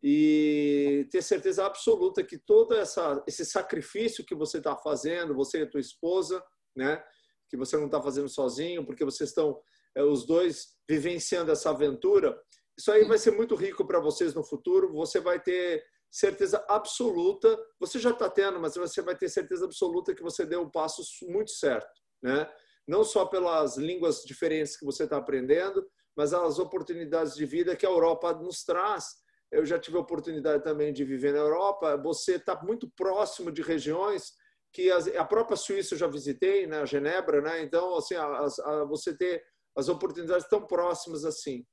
e ter certeza absoluta que todo essa, esse sacrifício que você está fazendo, você e a tua esposa, né, que você não está fazendo sozinho, porque vocês estão é, os dois vivenciando essa aventura, isso aí vai ser muito rico para vocês no futuro. Você vai ter certeza absoluta, você já está tendo, mas você vai ter certeza absoluta que você deu um passo muito certo, né? Não só pelas línguas diferentes que você está aprendendo, mas as oportunidades de vida que a Europa nos traz eu já tive a oportunidade também de viver na Europa. Você está muito próximo de regiões que a própria Suíça eu já visitei, né, Genebra, né? Então, assim, a, a, você ter as oportunidades tão próximas assim.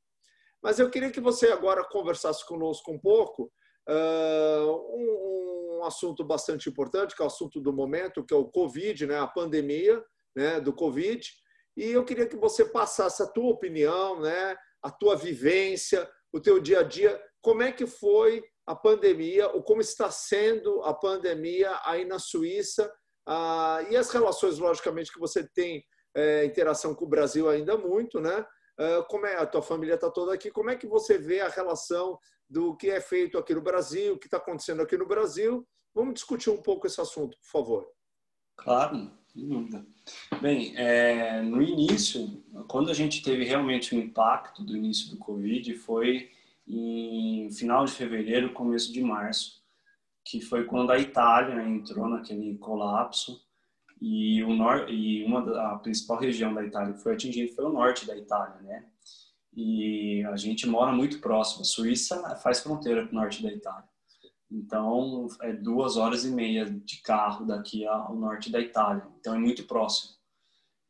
Mas eu queria que você agora conversasse conosco um pouco uh, um, um, assunto bastante importante, que é o assunto do momento, que é o Covid, né, a pandemia, né, do Covid. E eu queria que você passasse a tua opinião, né, a tua vivência, o teu dia a dia. Como é que foi a pandemia, ou como está sendo a pandemia aí na Suíça, ah, e as relações, logicamente, que você tem é, interação com o Brasil ainda muito, né? Ah, como é a tua família está toda aqui? Como é que você vê a relação do que é feito aqui no Brasil, o que está acontecendo aqui no Brasil? Vamos discutir um pouco esse assunto, por favor. Claro, dúvida. Bem, é, no início, quando a gente teve realmente o impacto do início do Covid, foi em final de fevereiro, começo de março, que foi quando a Itália entrou naquele colapso e o nor e uma da, a principal região da Itália que foi atingida foi o norte da Itália, né? E a gente mora muito próximo. A Suíça faz fronteira com o norte da Itália. Então, é duas horas e meia de carro daqui ao norte da Itália. Então, é muito próximo.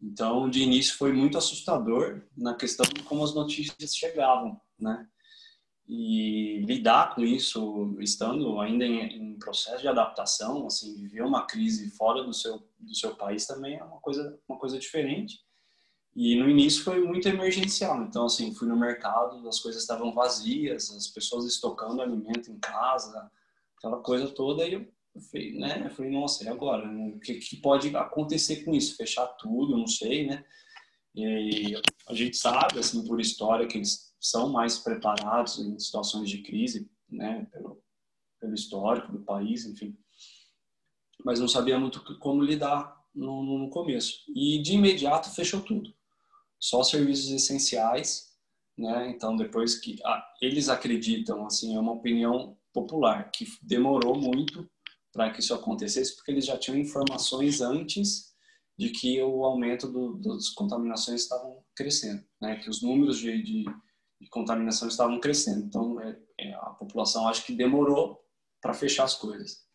Então, de início foi muito assustador na questão de como as notícias chegavam, né? E lidar com isso, estando ainda em, em, processo de adaptação, assim, viver uma crise fora do seu do seu país também é uma coisa uma coisa diferente. E no início foi muito emergencial, então assim, fui no mercado, as coisas estavam vazias, as pessoas estocando alimento em casa, aquela coisa toda e eu falei, né, falei, nossa, e agora? O que, que pode acontecer com isso? Fechar tudo, não sei, né? E a gente sabe, assim, por história, que eles são mais preparados em situações de crise, né, pelo, pelo histórico do país, enfim. Mas não sabia muito como lidar no, no começo. E de imediato fechou tudo. Só serviços essenciais, né? Então depois que eles acreditam, assim, é uma opinião popular que demorou muito para que isso acontecesse, porque eles já tinham informações antes de que o aumento do, das contaminações estavam crescendo, né? Que os números de, de de contaminação estavam crescendo. Então, é, é, a população acho que demorou para fechar as coisas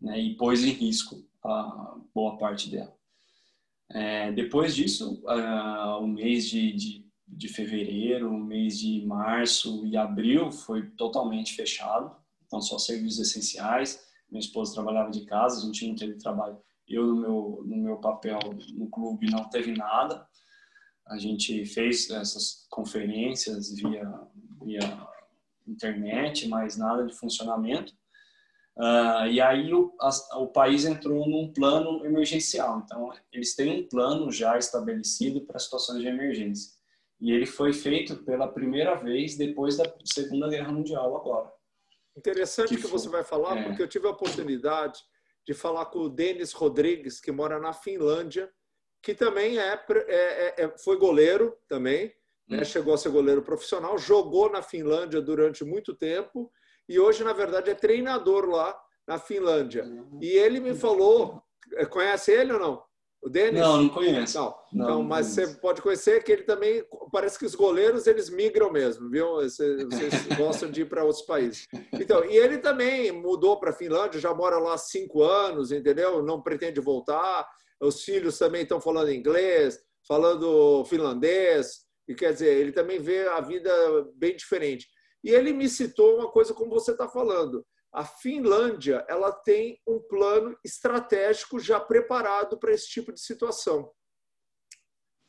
né, e pôs em risco a boa parte dela. É, depois disso, uh, o mês de, de, de, fevereiro, o mês de março e abril foi totalmente fechado, então só serviços essenciais. Minha esposa trabalhava de casa, a gente não teve trabalho. Eu, no meu, no meu papel no clube, não teve nada. A gente fez essas conferências via, via internet, mas nada de funcionamento. Uh, e aí o, a, o país entrou num plano emergencial. Então, eles têm um plano já estabelecido para situações de emergência. E ele foi feito pela primeira vez depois da Segunda Guerra Mundial agora. Interessante que, que você vai falar, é... porque eu tive a oportunidade de falar com o Denis Rodrigues, que mora na Finlândia, que também é, é, é foi goleiro também, né? Hum. chegou a ser goleiro profissional, jogou na Finlândia durante muito tempo e hoje, na verdade, é treinador lá na Finlândia. Hum. E ele me falou, conhece ele ou não? O Denis? Não, não conheço. Não. não então, não mas conheço. você pode conhecer que ele também parece que os goleiros eles migram mesmo, viu? Vocês, vocês gostam de ir para outros países. Então, e ele também mudou para a Finlândia, já mora lá há cinco anos, entendeu? Não pretende voltar. Os filhos também estão falando inglês, falando finlandês. E quer dizer, ele também vê a vida bem diferente. E ele me citou uma coisa como você está falando a Finlândia ela tem um plano estratégico já preparado para esse tipo de situação.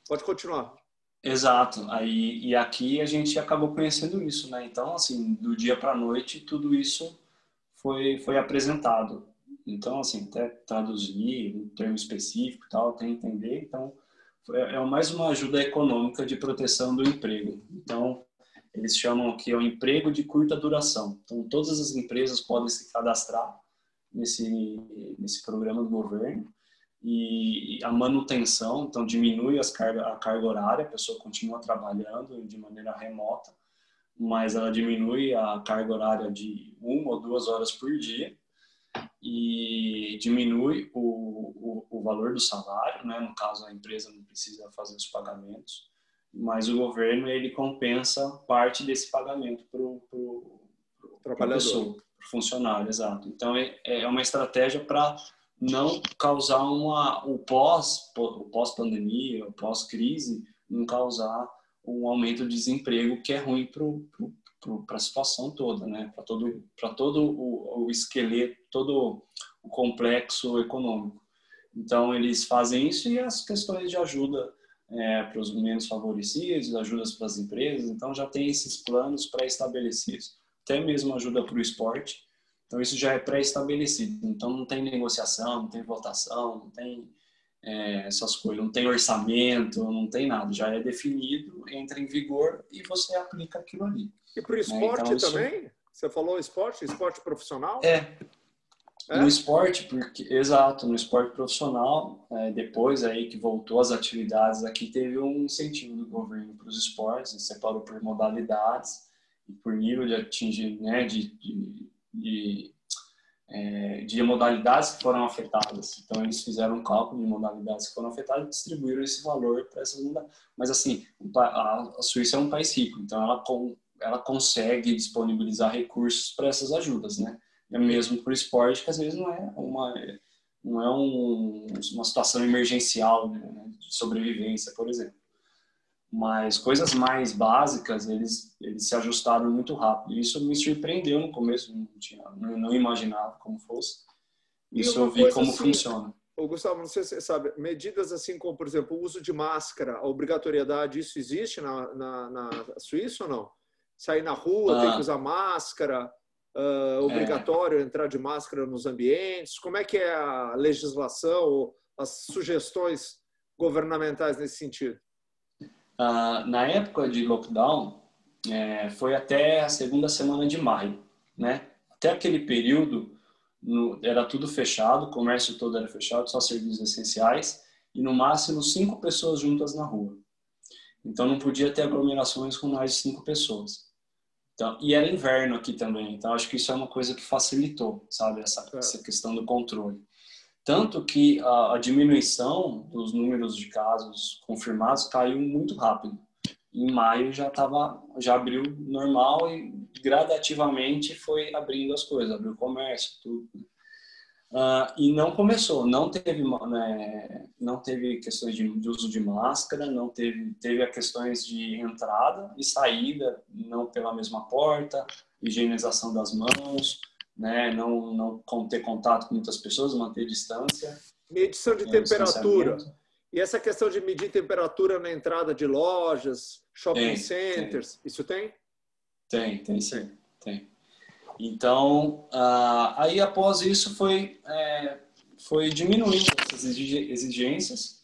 Pode continuar. Exato. Aí e aqui a gente acabou conhecendo isso, né? Então, assim, do dia para a noite tudo isso foi foi apresentado. Então, assim, até traduzir um termo específico, tal, até entender. Então, é mais uma ajuda econômica de proteção do emprego. Então, eles chamam que é o emprego de curta duração. Então, todas as empresas podem se cadastrar nesse, nesse programa do governo e a manutenção, então diminui as carga, a carga horária, a pessoa continua trabalhando de maneira remota, mas ela diminui a carga horária de uma ou duas horas por dia e diminui o, o, o valor do salário, né? no caso a empresa não precisa fazer os pagamentos, mas o governo ele compensa parte desse pagamento para o trabalhador, para o funcionário, exato. Então é, é uma estratégia para não causar uma o pós o pós pandemia, o pós crise, não causar um aumento de desemprego que é ruim para a situação toda, né? Para todo para todo o, o esqueleto, todo o complexo econômico. Então eles fazem isso e as questões de ajuda é, para os menos favorecidos, ajudas para as empresas, então já tem esses planos pré-estabelecidos, até mesmo ajuda para o esporte, então isso já é pré-estabelecido, então não tem negociação, não tem votação, não tem é, essas coisas, não tem orçamento, não tem nada, já é definido, entra em vigor e você aplica aquilo ali. E para o esporte né? então, também? Isso... Você falou esporte, esporte profissional? É, é? No esporte, porque exato, no esporte profissional, é, depois aí que voltou as atividades aqui, teve um incentivo do governo para os esportes, separou por modalidades e por nível de atingir, né, de, de, de, é, de modalidades que foram afetadas. Então eles fizeram um cálculo de modalidades que foram afetadas e distribuíram esse valor para essas modalidades. Mas assim, a Suíça é um país rico, então ela, ela consegue disponibilizar recursos para essas ajudas, né? é mesmo para o esporte, que às vezes não é uma, não é um, uma situação emergencial né, de sobrevivência, por exemplo. Mas coisas mais básicas, eles, eles se ajustaram muito rápido. Isso me surpreendeu no começo, não, tinha, não, não imaginava como fosse. Isso eu vi como assim, funciona. Ô, Gustavo, não sei se você sabe, medidas assim como, por exemplo, o uso de máscara, a obrigatoriedade, isso existe na, na, na Suíça ou não? Sair na rua, ah. tem que usar máscara, uh, obrigatório é. entrar de máscara nos ambientes? Como é que é a legislação, as sugestões governamentais nesse sentido? Uh, na época de lockdown, é, foi até a segunda semana de maio, né? Até aquele período no, era tudo fechado, o comércio todo era fechado, só serviços essenciais e no máximo cinco pessoas juntas na rua. Então não podia ter aglomerações com mais de cinco pessoas. Então, e era inverno aqui também, então acho que isso é uma coisa que facilitou, sabe, essa, é. essa questão do controle. Tanto que a, a, diminuição dos números de casos confirmados caiu muito rápido. Em maio já tava, já abriu normal e gradativamente foi abrindo as coisas, abriu o comércio, tudo. Uh, e não começou, não teve, né, não teve questões de, de, uso de máscara, não teve, teve questões de entrada e saída, não pela mesma porta, higienização das mãos, né, não, não ter contato com muitas pessoas, manter distância. Medição de é, temperatura. E essa questão de medir temperatura na entrada de lojas, shopping tem, centers, tem. isso tem? Tem, tem sim, tem. Então, uh, aí após isso foi, é, foi diminuindo essas exigências.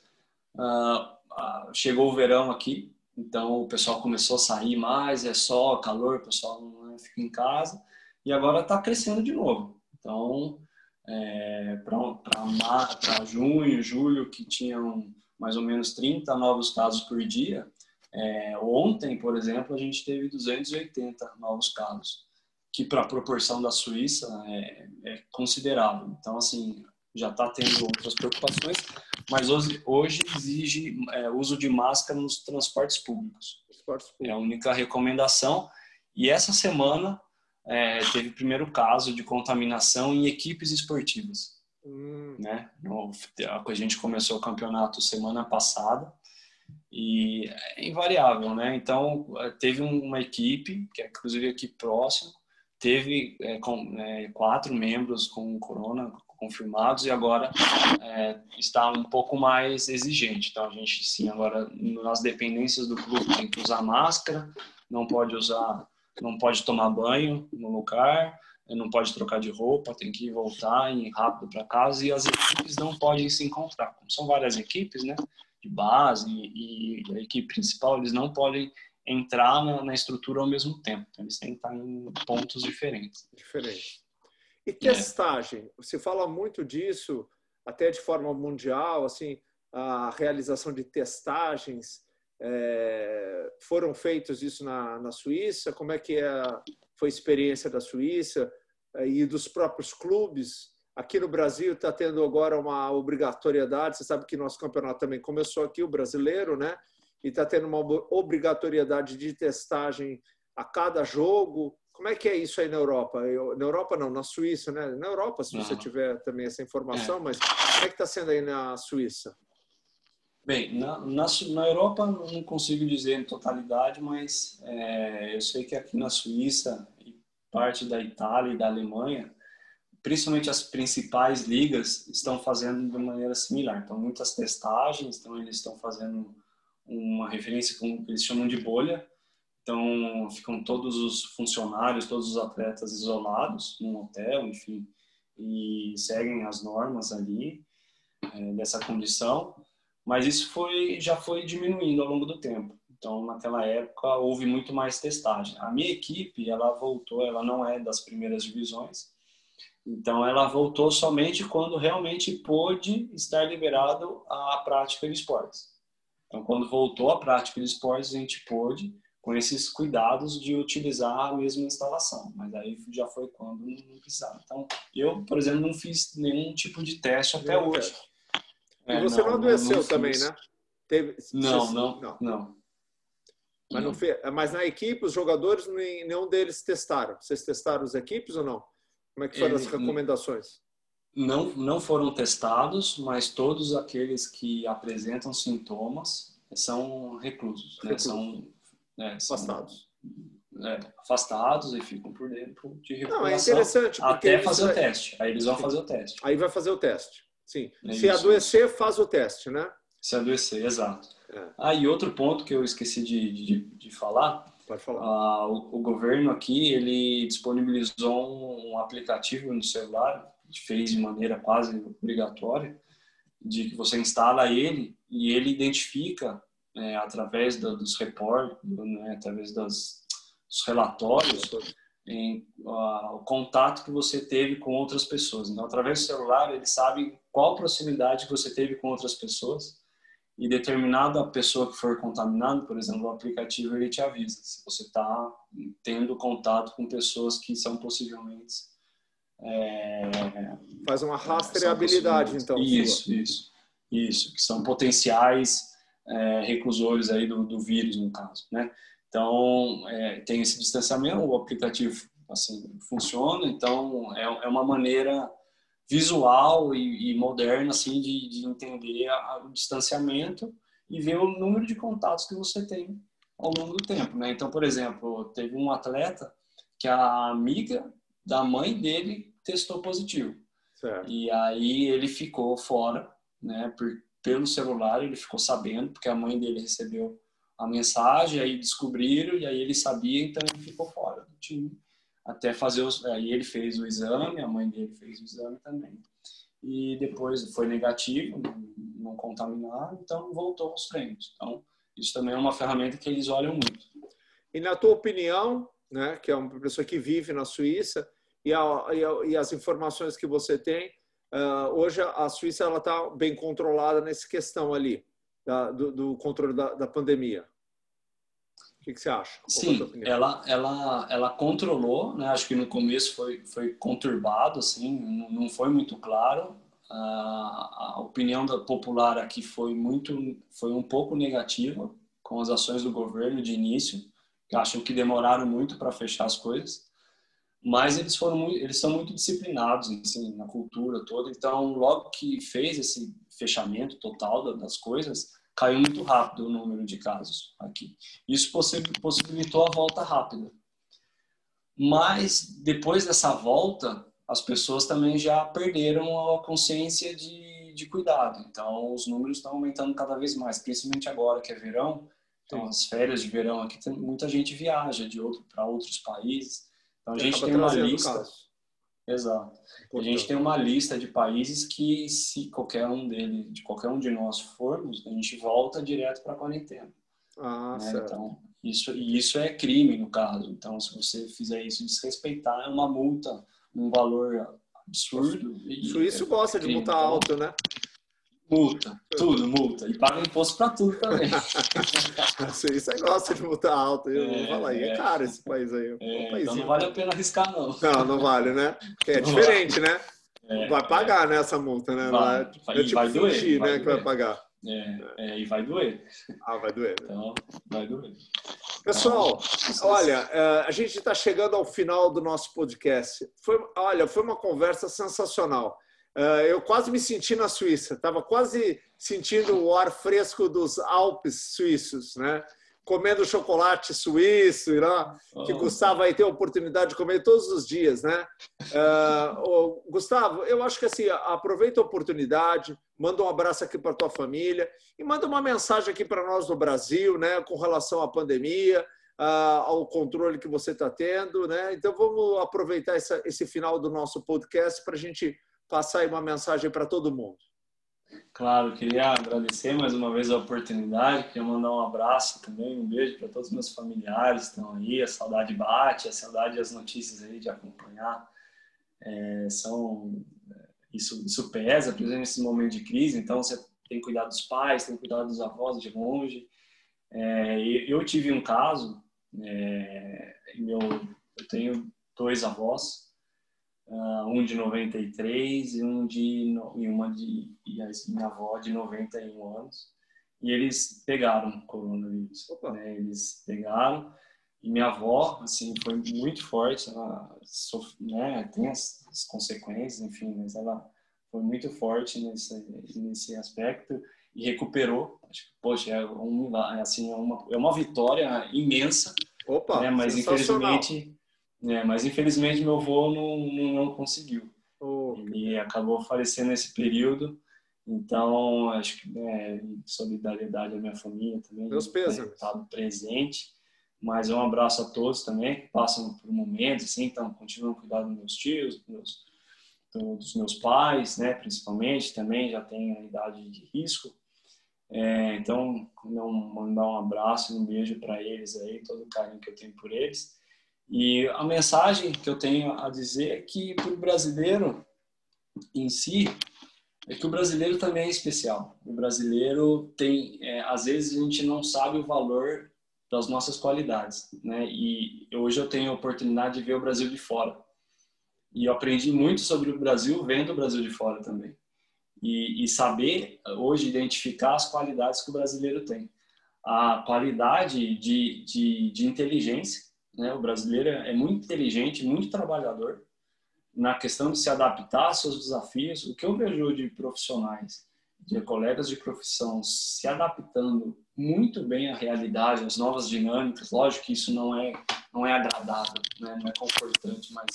Uh, uh, chegou o verão aqui, então o pessoal começou a sair mais, é só calor, o pessoal não é, fica em casa. E agora está crescendo de novo. Então, é, para junho, julho, que tinham mais ou menos 30 novos casos por dia, é, ontem, por exemplo, a gente teve 280 novos casos, que para a proporção da Suíça é, é, considerável. Então, assim, já está tendo outras preocupações, mas hoje, hoje exige é, uso de máscara nos transportes públicos. transportes públicos. É a única recomendação. E essa semana é, teve o primeiro caso de contaminação em equipes esportivas. Hum. Né? a gente começou o campeonato semana passada e é invariável, né? Então teve uma equipe que é inclusive aqui próximo teve é, com, é, quatro membros com corona confirmados e agora é, está um pouco mais exigente. Então a gente sim agora nas dependências do clube tem que usar máscara, não pode usar, não pode tomar banho no lugar, não pode trocar de roupa, tem que voltar ir rápido para casa e as equipes não podem se encontrar. Como são várias equipes, né, de base e, e a equipe principal, eles não podem entrar na, na, estrutura ao mesmo tempo. Eles têm que estar em pontos diferentes. Diferente. E testagem? É. Você fala muito disso, até de forma mundial, assim, a realização de testagens. É, foram feitos isso na, na Suíça? Como é que é, foi a experiência da Suíça é, e dos próprios clubes? Aqui no Brasil está tendo agora uma obrigatoriedade. Você sabe que nosso campeonato também começou aqui, o brasileiro, né? E está tendo uma obrigatoriedade de testagem a cada jogo. Como é que é isso aí na Europa? Eu, na Europa não, na Suíça, né? Na Europa, se você tiver também essa informação, é. mas como é que está sendo aí na Suíça? Bem, na, na, na, Europa não consigo dizer em totalidade, mas é, eu sei que aqui na Suíça e parte da Itália e da Alemanha, principalmente as principais ligas estão fazendo de maneira similar. Então, muitas testagens, então eles estão fazendo uma referência com eles chamam de bolha. Então, ficam todos os funcionários, todos os atletas isolados num hotel, enfim, e seguem as normas ali é, dessa condição mas isso foi já foi diminuindo ao longo do tempo. Então, naquela época houve muito mais testagem. A minha equipe, ela voltou, ela não é das primeiras divisões. Então, ela voltou somente quando realmente pôde estar liberado a prática de esportes. Então, quando voltou a prática de esportes, a gente pôde com esses cuidados de utilizar a mesma instalação, mas aí já foi quando não precisava. Então, eu, por exemplo, não fiz nenhum tipo de teste até hoje. É, e você não, não adoeceu não também, né? Teve, não, você, não, não, não, Mas, não fez, mas na equipe, os jogadores, nenhum deles testaram. Vocês testaram as equipes ou não? Como é que foram as recomendações? Não, não foram testados, mas todos aqueles que apresentam sintomas são reclusos, né? São, é, são afastados. É, afastados e ficam por dentro de recuperação. Não, é interessante. Até fazer o teste. Aí eles vão fazer o teste. Aí vai fazer o teste. Sim. É Se isso. adoecer, faz o teste, né? Se adoecer, exato. É. Ah, e outro ponto que eu esqueci de, de, de falar. Pode falar. Ah, o, o, governo aqui, ele disponibilizou um, um aplicativo no celular, fez de maneira quase obrigatória, de que você instala ele e ele identifica é, através do, dos reportes, né, através das, dos relatórios, em, uh, o contato que você teve com outras pessoas. Então, através do celular, ele sabe qual proximidade você teve com outras pessoas e determinada pessoa que for contaminada, por exemplo, o aplicativo ele te avisa se você está tendo contato com pessoas que são possivelmente é, faz uma rastreabilidade então isso sua. isso isso que são potenciais é, reclusores aí do, do vírus no caso né então, é, tem esse distanciamento, o aplicativo assim funciona, então é, é uma maneira visual e, e moderna assim de, de entender a, o distanciamento e ver o número de contatos que você tem ao longo do tempo, né? Então, por exemplo, teve um atleta que a amiga da mãe dele testou positivo. Certo. E aí ele ficou fora, né? Por, pelo celular ele ficou sabendo porque a mãe dele recebeu a mensagem, aí descobriram, e aí ele sabia, então ele ficou fora do time. Até fazer os. Aí ele fez o exame, a mãe dele fez o exame também. E depois foi negativo, não contaminaram, então voltou aos treinos. Então, isso também é uma ferramenta que eles olham muito. E na tua opinião, né, que é uma pessoa que vive na Suíça, e, a, e, a, e as informações que você tem, uh, hoje a Suíça ela está bem controlada nessa questão ali, da, do, do, controle da, da pandemia. Que, que você acha? Qual Sim, ela, ela, ela controlou, né? Acho que no começo foi, foi conturbado, assim, não, não foi muito claro. A, a opinião da popular aqui foi muito, foi um pouco negativa com as ações do governo de início. Acham que demoraram muito para fechar as coisas mas eles foram muito, eles são muito disciplinados assim, na cultura toda então logo que fez esse fechamento total das coisas caiu muito rápido o número de casos aqui. Isso possibilitou a volta rápida. Mas depois dessa volta, as pessoas também já perderam a consciência de, de cuidado. Então, os números estão aumentando cada vez mais, principalmente agora que é verão. Então, as férias de verão aqui, muita gente viaja de outro para outros países. Então, a gente tem uma lista. Caso. Exato. A gente tem uma lista de países que, se qualquer um dele, de qualquer um de nós formos, a gente volta direto para a quarentena. Ah, né? certo. Então, isso, e isso é crime, no caso. Então, se você fizer isso desrespeitar, é uma multa, um valor absurdo. O suíço é gosta de multa então, alto, né? Multa, tudo, multa. E paga imposto para tudo também. Isso aí gosta de multa alta. Eu é, vou falar aí, é, é caro esse país aí. É, então não vale a pena arriscar, não. Não, não vale, né? É não diferente, vale. né? É, vai pagar né, essa multa, né? Vai, vai, é tipo vai doer, fingir, vai né, doer. que vai pagar. É, é, e vai doer. Ah, vai doer. Né? Então, vai doer. Pessoal, olha, é, a gente está chegando ao final do nosso podcast. Foi, olha, foi uma conversa sensacional. Eh, eu quase me senti na Suíça, estava quase sentindo o ar fresco dos Alpes suíços, né? comendo chocolate suíço, né? que Gustavo aí tem a oportunidade de comer todos os dias, né? Uh, Gustavo, eu acho que assim, aproveita a oportunidade, manda um abraço aqui para tua família e manda uma mensagem aqui para nós no Brasil, né? Com relação à pandemia, uh, ao controle que você está tendo, né? Então vamos aproveitar essa, esse final do nosso podcast para a gente passar aí uma mensagem para todo mundo. Claro, queria agradecer mais uma vez a oportunidade, queria mandar um abraço também, um beijo para todos os meus familiares que estão aí, a saudade bate, a saudade e as notícias aí de acompanhar. É, são isso, isso pesa, principalmente nesse momento de crise, então você tem que cuidar dos pais, tem que cuidar dos avós de longe. É, eu tive um caso, é, meu, eu tenho dois avós, uh, um de 93 e um de e uma de e a minha avó de 91 anos. E eles pegaram coronavírus né? eles pegaram. E minha avó assim foi muito forte ela sof... né tem as, as, consequências enfim mas ela foi muito forte nesse nesse aspecto e recuperou. Acho que poxa é um assim é uma é uma vitória imensa Opa, né? mas infelizmente é, mas infelizmente meu avô não, não, não conseguiu. Oh, ele acabou falecendo nesse período. Então, acho que né, solidariedade à minha família também. Meus pesos. Né, estado presente. Mas um abraço a todos também que passam por momentos, assim, então continuam cuidando dos meus tios, dos meus, dos meus pais, né, principalmente, também já tem a idade de risco. É, então, mandar um abraço e um beijo para eles aí, todo o carinho que eu tenho por eles. E a mensagem que eu tenho a dizer é que para o brasileiro em si, é que o brasileiro também é especial. O brasileiro tem, é, às vezes a gente não sabe o valor das nossas qualidades, né? E hoje eu tenho a oportunidade de ver o Brasil de fora. E eu aprendi muito sobre o Brasil vendo o Brasil de fora também. E, e saber hoje identificar as qualidades que o brasileiro tem. A qualidade de, de, de inteligência, né? O brasileiro é muito inteligente, muito trabalhador na questão de se adaptar aos seus desafios. O que eu vejo de profissionais, de colegas de profissão se adaptando muito bem à realidade, às novas dinâmicas. Lógico que isso não é não é agradável, né? não é confortante, mas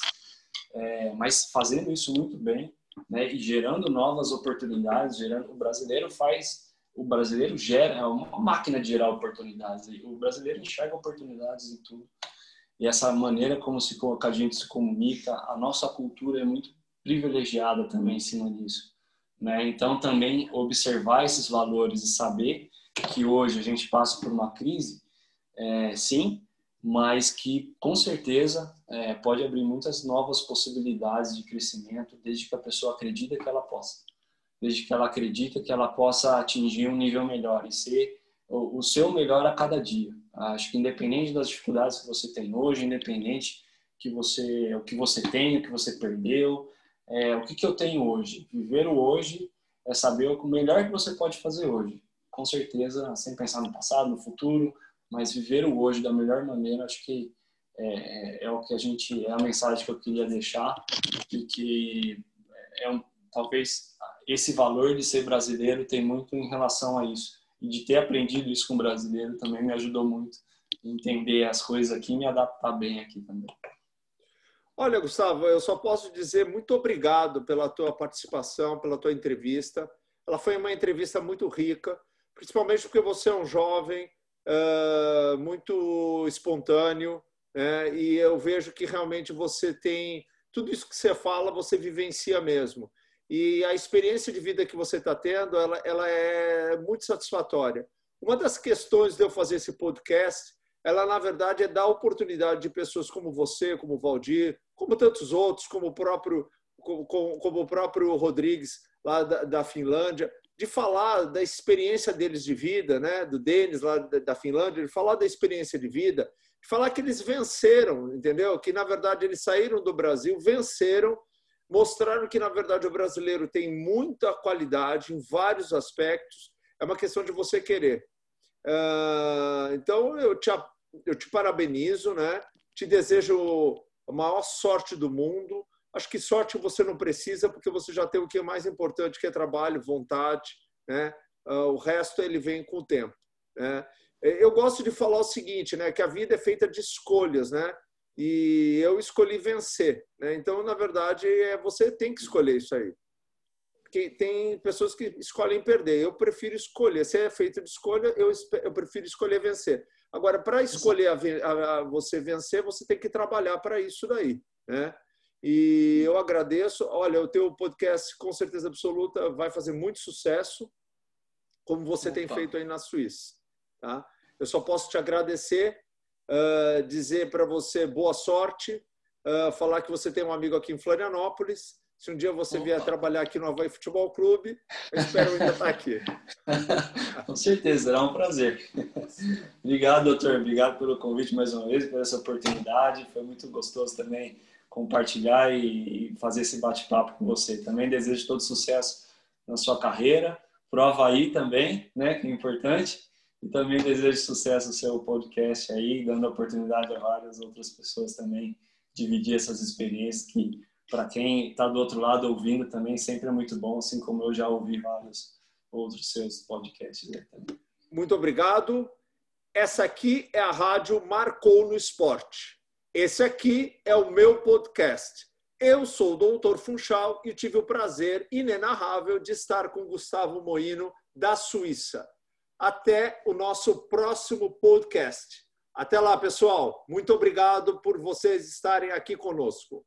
é, mas fazendo isso muito bem, né? E gerando novas oportunidades, gerando o brasileiro faz o brasileiro gera é uma máquina de gerar oportunidades. O brasileiro enxerga oportunidades em tudo. E essa maneira como se a gente se comunica, a nossa cultura é muito privilegiada também em cima disso. Né? Então, também observar esses valores e saber que hoje a gente passa por uma crise, é, sim, mas que com certeza é, pode abrir muitas novas possibilidades de crescimento, desde que a pessoa acredita que ela possa, desde que ela acredita que ela possa atingir um nível melhor e ser o, o seu melhor a cada dia. Acho que independente das dificuldades que você tem hoje, independente que você o que você tem, o que você perdeu, é, o que, que eu tenho hoje. Viver o hoje é saber o melhor que você pode fazer hoje. Com certeza, sem pensar no passado, no futuro, mas viver o hoje da melhor maneira, acho que é, é, é o que a gente é a mensagem que eu queria deixar e que é um, talvez esse valor de ser brasileiro tem muito em relação a isso e de ter aprendido isso com o brasileiro também me ajudou muito a entender as coisas aqui e me adaptar bem aqui também. Olha, Gustavo, eu só posso dizer muito obrigado pela tua participação, pela tua entrevista. Ela foi uma entrevista muito rica, principalmente porque você é um jovem, uh, muito espontâneo, né? e eu vejo que realmente você tem tudo isso que você fala, você vivencia mesmo. E a experiência de vida que você está tendo, ela, ela é muito satisfatória. Uma das questões de eu fazer esse podcast, ela na verdade é dar oportunidade de pessoas como você, como o Valdir, como tantos outros, como o próprio, como, como o próprio Rodrigues lá da, da, Finlândia, de falar da experiência deles de vida, né? do Denis lá da, da Finlândia, de falar da experiência de vida, de falar que eles venceram, entendeu? Que na verdade eles saíram do Brasil, venceram, mostraram que na verdade o brasileiro tem muita qualidade em vários aspectos. É uma questão de você querer. Uh, então eu te, eu te parabenizo, né? Te desejo a maior sorte do mundo. Acho que sorte você não precisa, porque você já tem o que é mais importante, que é trabalho, vontade. Né? Ah, o resto ele vem com o tempo. Né? Eu gosto de falar o seguinte, né? que a vida é feita de escolhas, né? E eu escolhi vencer. Né? Então, na verdade, é, você tem que escolher isso aí. Porque tem pessoas que escolhem perder. Eu prefiro escolher. Se é feito de escolha, eu, eu prefiro escolher vencer. Agora, para escolher a, a, você vencer, você tem que trabalhar para isso daí. Né? E eu agradeço. Olha, o teu podcast, com certeza absoluta, vai fazer muito sucesso, como você Opa. tem feito aí na Suíça. Tá? Eu só posso te agradecer, uh, dizer para você boa sorte, uh, falar que você tem um amigo aqui em Florianópolis se um dia você Opa. vier trabalhar aqui no Havaí Futebol Clube, eu espero ainda estar aqui. Com certeza, será um prazer. Obrigado, doutor. Obrigado pelo convite mais uma vez, por essa oportunidade. Foi muito gostoso também compartilhar e fazer esse bate-papo com você. Também desejo todo sucesso na sua carreira, o Havaí também, né, que é importante. E também desejo sucesso no seu podcast aí, dando oportunidade a várias outras pessoas também dividir essas experiências que para quem está do outro lado ouvindo também sempre é muito bom, assim como eu já ouvi vários outros seus podcasts também. Muito obrigado. Essa aqui é a rádio Marcou no Esporte. Esse aqui é o meu podcast. Eu sou o Doutor Funchal e tive o prazer inenarrável de estar com Gustavo Moino, da Suíça. Até o nosso próximo podcast. Até lá, pessoal. Muito obrigado por vocês estarem aqui conosco.